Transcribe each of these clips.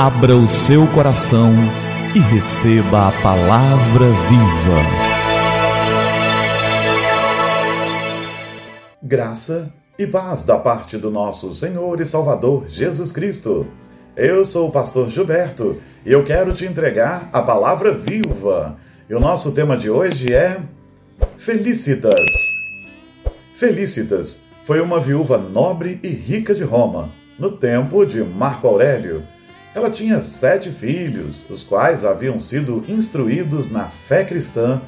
Abra o seu coração e receba a palavra viva. Graça e paz da parte do nosso Senhor e Salvador Jesus Cristo. Eu sou o pastor Gilberto e eu quero te entregar a palavra viva. E o nosso tema de hoje é Felicitas. Felicitas foi uma viúva nobre e rica de Roma, no tempo de Marco Aurélio ela tinha sete filhos, os quais haviam sido instruídos na fé cristã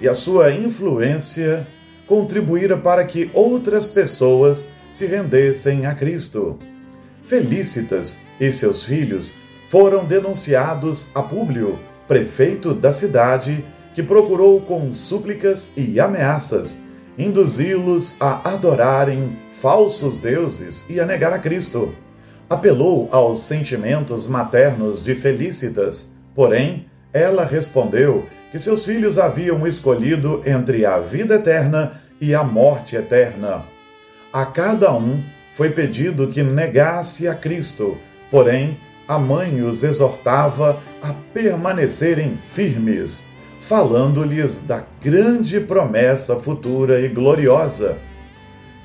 e a sua influência contribuíra para que outras pessoas se rendessem a Cristo. Felícitas e seus filhos foram denunciados a Públio, prefeito da cidade, que procurou com súplicas e ameaças induzi-los a adorarem falsos deuses e a negar a Cristo apelou aos sentimentos maternos de Felicitas, porém, ela respondeu que seus filhos haviam escolhido entre a vida eterna e a morte eterna. A cada um foi pedido que negasse a Cristo, porém, a mãe os exortava a permanecerem firmes, falando-lhes da grande promessa futura e gloriosa.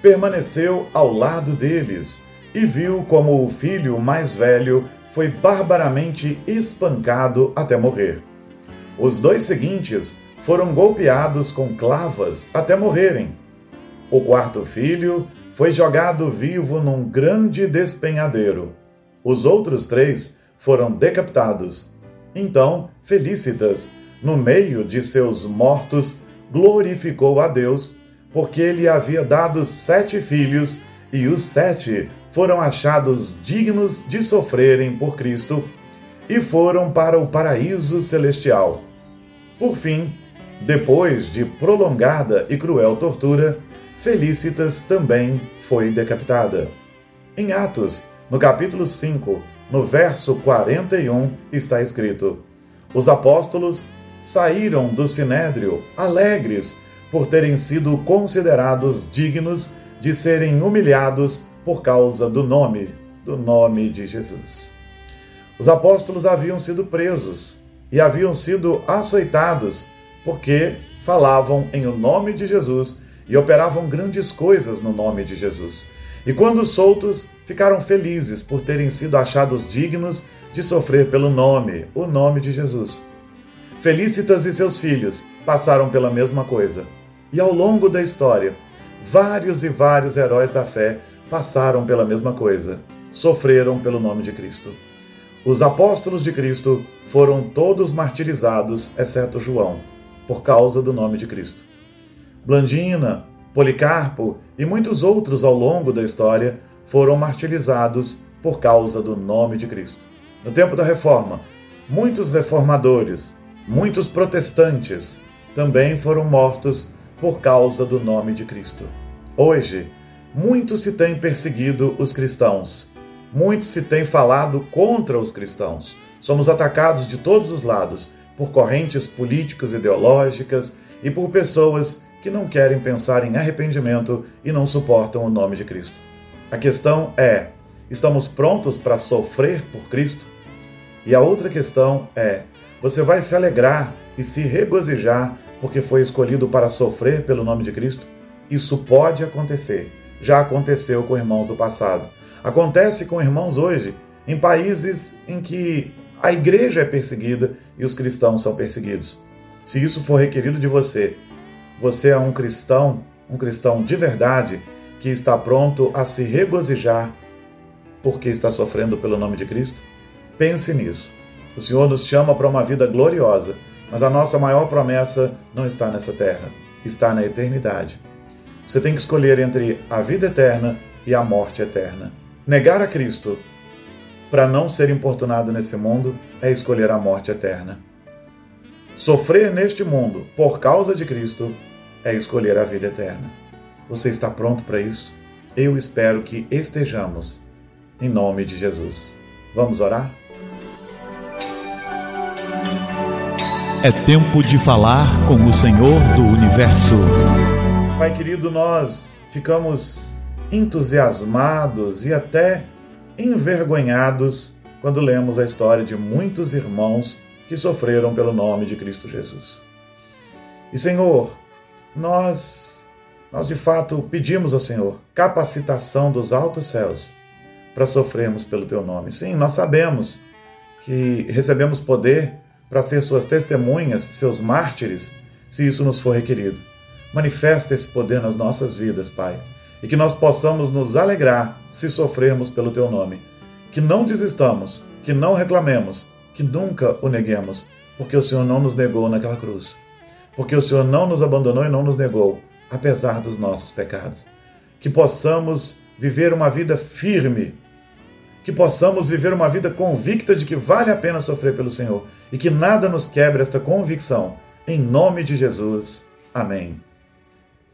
Permaneceu ao lado deles e viu como o filho mais velho foi barbaramente espancado até morrer. Os dois seguintes foram golpeados com clavas até morrerem. O quarto filho foi jogado vivo num grande despenhadeiro. Os outros três foram decapitados. Então, Felicitas, no meio de seus mortos, glorificou a Deus, porque ele havia dado sete filhos e os sete foram achados dignos de sofrerem por Cristo e foram para o paraíso celestial. Por fim, depois de prolongada e cruel tortura, Felicitas também foi decapitada. Em Atos, no capítulo 5, no verso 41, está escrito: Os apóstolos saíram do sinédrio alegres por terem sido considerados dignos de serem humilhados por causa do nome, do nome de Jesus. Os apóstolos haviam sido presos e haviam sido açoitados porque falavam em o nome de Jesus e operavam grandes coisas no nome de Jesus. E quando soltos, ficaram felizes por terem sido achados dignos de sofrer pelo nome, o nome de Jesus. Felicitas e seus filhos passaram pela mesma coisa. E ao longo da história, Vários e vários heróis da fé passaram pela mesma coisa, sofreram pelo nome de Cristo. Os apóstolos de Cristo foram todos martirizados, exceto João, por causa do nome de Cristo. Blandina, Policarpo e muitos outros ao longo da história foram martirizados por causa do nome de Cristo. No tempo da Reforma, muitos reformadores, muitos protestantes também foram mortos por causa do nome de Cristo. Hoje, muito se tem perseguido os cristãos, muito se tem falado contra os cristãos. Somos atacados de todos os lados por correntes políticas ideológicas e por pessoas que não querem pensar em arrependimento e não suportam o nome de Cristo. A questão é: estamos prontos para sofrer por Cristo? E a outra questão é: você vai se alegrar e se regozijar porque foi escolhido para sofrer pelo nome de Cristo? Isso pode acontecer. Já aconteceu com irmãos do passado. Acontece com irmãos hoje, em países em que a igreja é perseguida e os cristãos são perseguidos. Se isso for requerido de você, você é um cristão, um cristão de verdade, que está pronto a se regozijar porque está sofrendo pelo nome de Cristo? Pense nisso. O Senhor nos chama para uma vida gloriosa mas a nossa maior promessa não está nessa terra, está na eternidade. Você tem que escolher entre a vida eterna e a morte eterna. Negar a Cristo para não ser importunado nesse mundo é escolher a morte eterna. Sofrer neste mundo por causa de Cristo é escolher a vida eterna. Você está pronto para isso? Eu espero que estejamos. Em nome de Jesus. Vamos orar? É tempo de falar com o Senhor do Universo. Pai querido, nós ficamos entusiasmados e até envergonhados quando lemos a história de muitos irmãos que sofreram pelo nome de Cristo Jesus. E Senhor, nós nós de fato pedimos ao Senhor capacitação dos altos céus para sofrermos pelo teu nome. Sim, nós sabemos que recebemos poder para ser suas testemunhas, seus mártires, se isso nos for requerido. Manifesta esse poder nas nossas vidas, Pai, e que nós possamos nos alegrar se sofrermos pelo teu nome. Que não desistamos, que não reclamemos, que nunca o neguemos, porque o Senhor não nos negou naquela cruz. Porque o Senhor não nos abandonou e não nos negou, apesar dos nossos pecados. Que possamos viver uma vida firme, que possamos viver uma vida convicta de que vale a pena sofrer pelo Senhor e que nada nos quebre esta convicção. Em nome de Jesus. Amém.